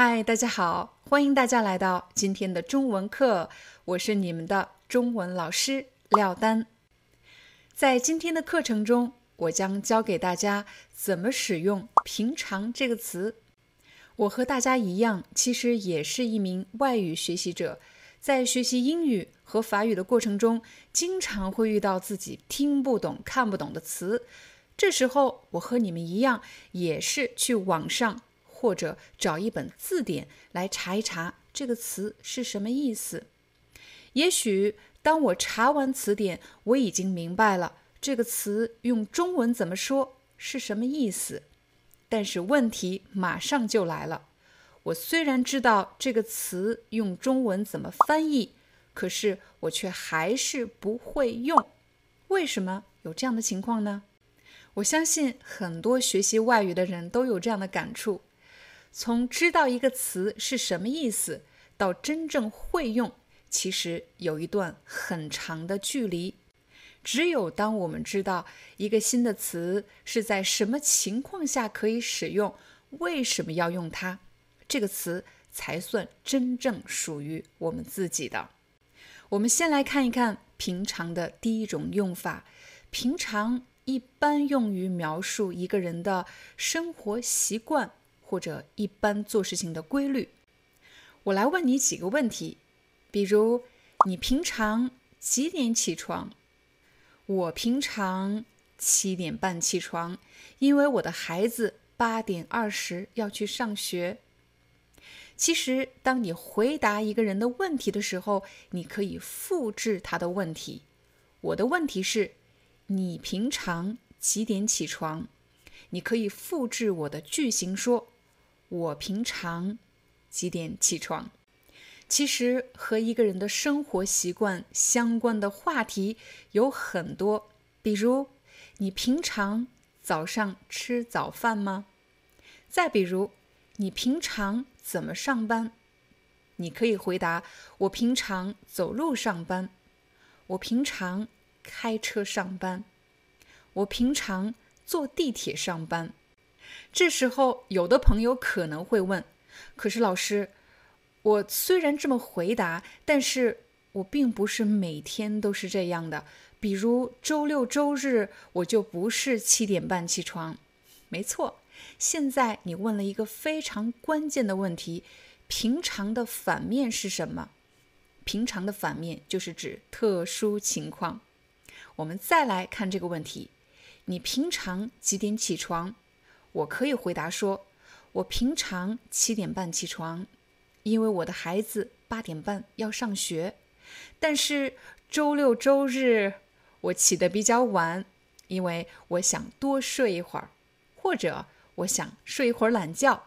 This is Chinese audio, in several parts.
嗨，大家好，欢迎大家来到今天的中文课，我是你们的中文老师廖丹。在今天的课程中，我将教给大家怎么使用“平常”这个词。我和大家一样，其实也是一名外语学习者，在学习英语和法语的过程中，经常会遇到自己听不懂、看不懂的词。这时候，我和你们一样，也是去网上。或者找一本字典来查一查这个词是什么意思。也许当我查完词典，我已经明白了这个词用中文怎么说是什么意思。但是问题马上就来了，我虽然知道这个词用中文怎么翻译，可是我却还是不会用。为什么有这样的情况呢？我相信很多学习外语的人都有这样的感触。从知道一个词是什么意思到真正会用，其实有一段很长的距离。只有当我们知道一个新的词是在什么情况下可以使用，为什么要用它，这个词才算真正属于我们自己的。我们先来看一看平常的第一种用法。平常一般用于描述一个人的生活习惯。或者一般做事情的规律，我来问你几个问题，比如你平常几点起床？我平常七点半起床，因为我的孩子八点二十要去上学。其实，当你回答一个人的问题的时候，你可以复制他的问题。我的问题是：你平常几点起床？你可以复制我的句型说。我平常几点起床？其实和一个人的生活习惯相关的话题有很多，比如你平常早上吃早饭吗？再比如你平常怎么上班？你可以回答：我平常走路上班，我平常开车上班，我平常坐地铁上班。这时候，有的朋友可能会问：“可是老师，我虽然这么回答，但是我并不是每天都是这样的。比如周六周日，我就不是七点半起床。”没错，现在你问了一个非常关键的问题：平常的反面是什么？平常的反面就是指特殊情况。我们再来看这个问题：你平常几点起床？我可以回答说，我平常七点半起床，因为我的孩子八点半要上学。但是周六周日我起得比较晚，因为我想多睡一会儿，或者我想睡一会儿懒觉。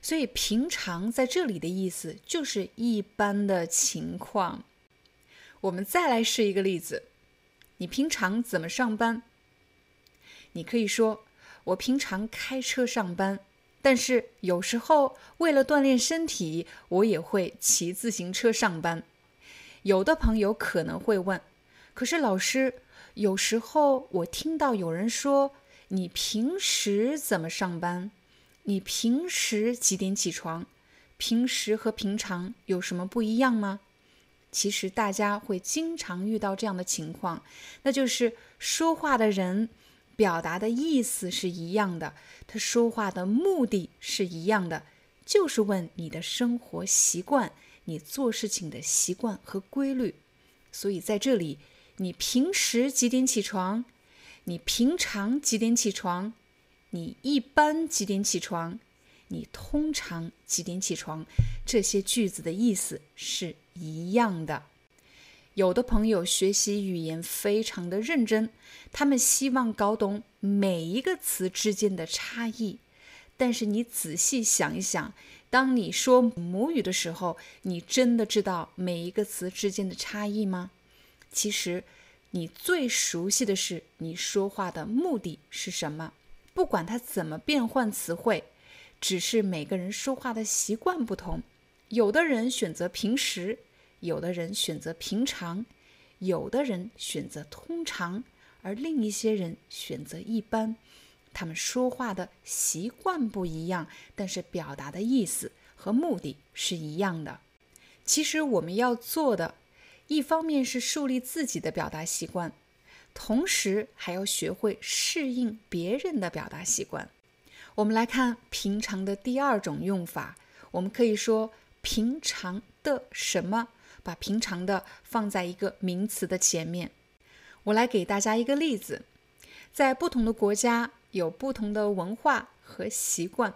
所以平常在这里的意思就是一般的情况。我们再来试一个例子，你平常怎么上班？你可以说。我平常开车上班，但是有时候为了锻炼身体，我也会骑自行车上班。有的朋友可能会问：“可是老师，有时候我听到有人说，你平时怎么上班？你平时几点起床？平时和平常有什么不一样吗？”其实大家会经常遇到这样的情况，那就是说话的人。表达的意思是一样的，他说话的目的是一样的，就是问你的生活习惯、你做事情的习惯和规律。所以在这里，你平时几点起床？你平常几点起床？你一般几点起床？你通常几点起床？这些句子的意思是一样的。有的朋友学习语言非常的认真，他们希望搞懂每一个词之间的差异。但是你仔细想一想，当你说母语的时候，你真的知道每一个词之间的差异吗？其实，你最熟悉的是你说话的目的是什么。不管它怎么变换词汇，只是每个人说话的习惯不同。有的人选择平时，有的人选择平常，有的人选择通常，而另一些人选择一般。他们说话的习惯不一样，但是表达的意思和目的是一样的。其实我们要做的，一方面是树立自己的表达习惯。同时还要学会适应别人的表达习惯。我们来看平常的第二种用法，我们可以说平常的什么，把平常的放在一个名词的前面。我来给大家一个例子，在不同的国家有不同的文化和习惯。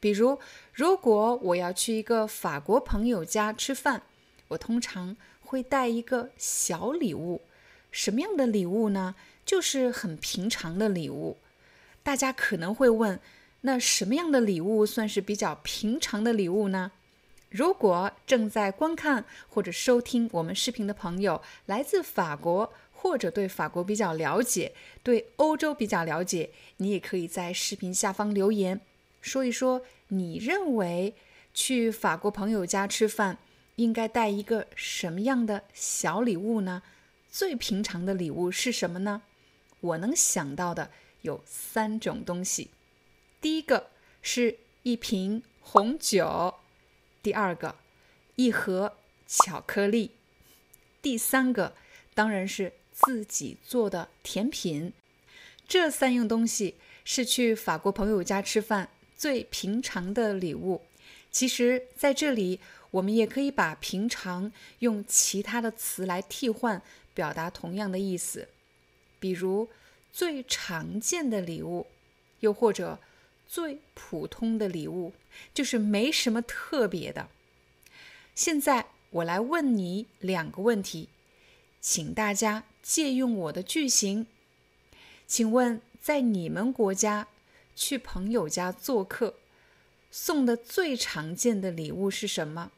比如，如果我要去一个法国朋友家吃饭，我通常会带一个小礼物。什么样的礼物呢？就是很平常的礼物。大家可能会问，那什么样的礼物算是比较平常的礼物呢？如果正在观看或者收听我们视频的朋友来自法国，或者对法国比较了解，对欧洲比较了解，你也可以在视频下方留言，说一说你认为去法国朋友家吃饭应该带一个什么样的小礼物呢？最平常的礼物是什么呢？我能想到的有三种东西。第一个是一瓶红酒，第二个一盒巧克力，第三个当然是自己做的甜品。这三样东西是去法国朋友家吃饭最平常的礼物。其实，在这里我们也可以把平常用其他的词来替换。表达同样的意思，比如最常见的礼物，又或者最普通的礼物，就是没什么特别的。现在我来问你两个问题，请大家借用我的句型。请问，在你们国家去朋友家做客，送的最常见的礼物是什么？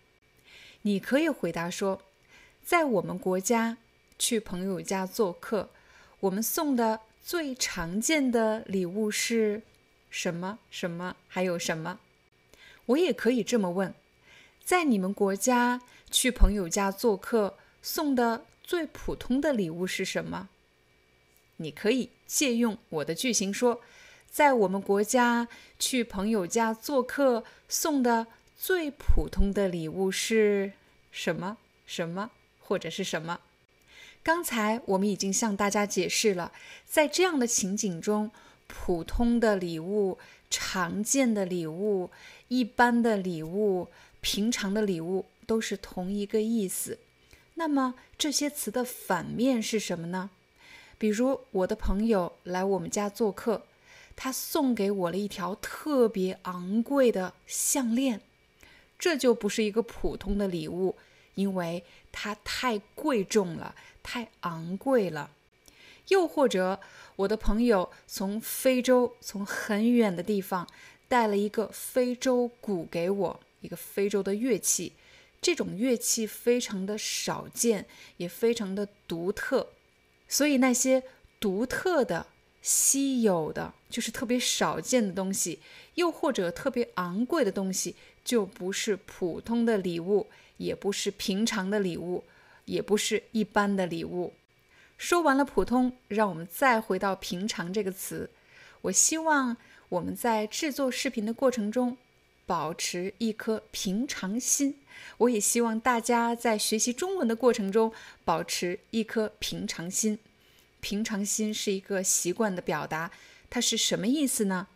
你可以回答说，在我们国家。去朋友家做客，我们送的最常见的礼物是什么？什么？还有什么？我也可以这么问：在你们国家去朋友家做客，送的最普通的礼物是什么？你可以借用我的句型说：在我们国家去朋友家做客，送的最普通的礼物是什么？什么？或者是什么？刚才我们已经向大家解释了，在这样的情景中，普通的礼物、常见的礼物、一般的礼物、平常的礼物都是同一个意思。那么这些词的反面是什么呢？比如我的朋友来我们家做客，他送给我了一条特别昂贵的项链，这就不是一个普通的礼物，因为它太贵重了。太昂贵了，又或者我的朋友从非洲从很远的地方带了一个非洲鼓给我，一个非洲的乐器，这种乐器非常的少见，也非常的独特，所以那些独特的、稀有的，就是特别少见的东西，又或者特别昂贵的东西，就不是普通的礼物，也不是平常的礼物。也不是一般的礼物。说完了普通，让我们再回到平常这个词。我希望我们在制作视频的过程中保持一颗平常心。我也希望大家在学习中文的过程中保持一颗平常心。平常心是一个习惯的表达，它是什么意思呢？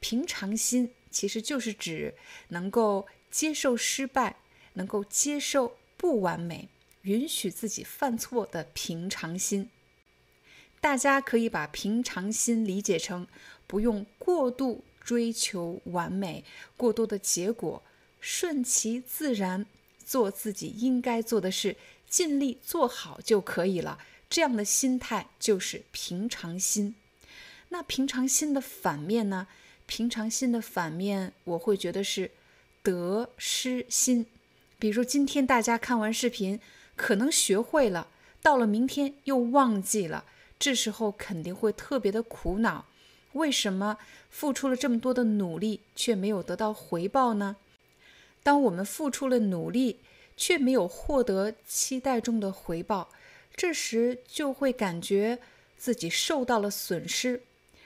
平常心其实就是指能够接受失败，能够接受不完美。允许自己犯错的平常心，大家可以把平常心理解成不用过度追求完美、过多的结果，顺其自然，做自己应该做的事，尽力做好就可以了。这样的心态就是平常心。那平常心的反面呢？平常心的反面，我会觉得是得失心。比如今天大家看完视频，可能学会了，到了明天又忘记了，这时候肯定会特别的苦恼。为什么付出了这么多的努力却没有得到回报呢？当我们付出了努力却没有获得期待中的回报，这时就会感觉自己受到了损失。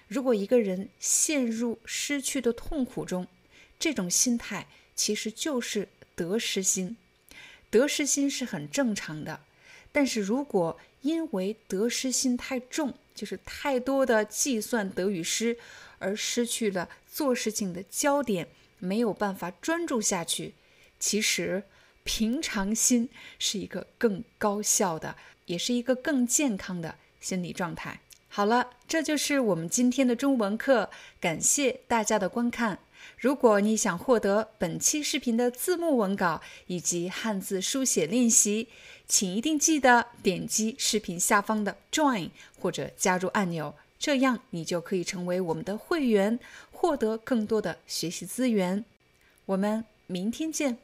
如果一个人陷入失去的痛苦中，这种心态其实就是得失心。得失心是很正常的，但是如果因为得失心太重，就是太多的计算得与失，而失去了做事情的焦点，没有办法专注下去。其实，平常心是一个更高效的，也是一个更健康的心理状态。好了，这就是我们今天的中文课，感谢大家的观看。如果你想获得本期视频的字幕文稿以及汉字书写练习，请一定记得点击视频下方的 Join 或者加入按钮，这样你就可以成为我们的会员，获得更多的学习资源。我们明天见。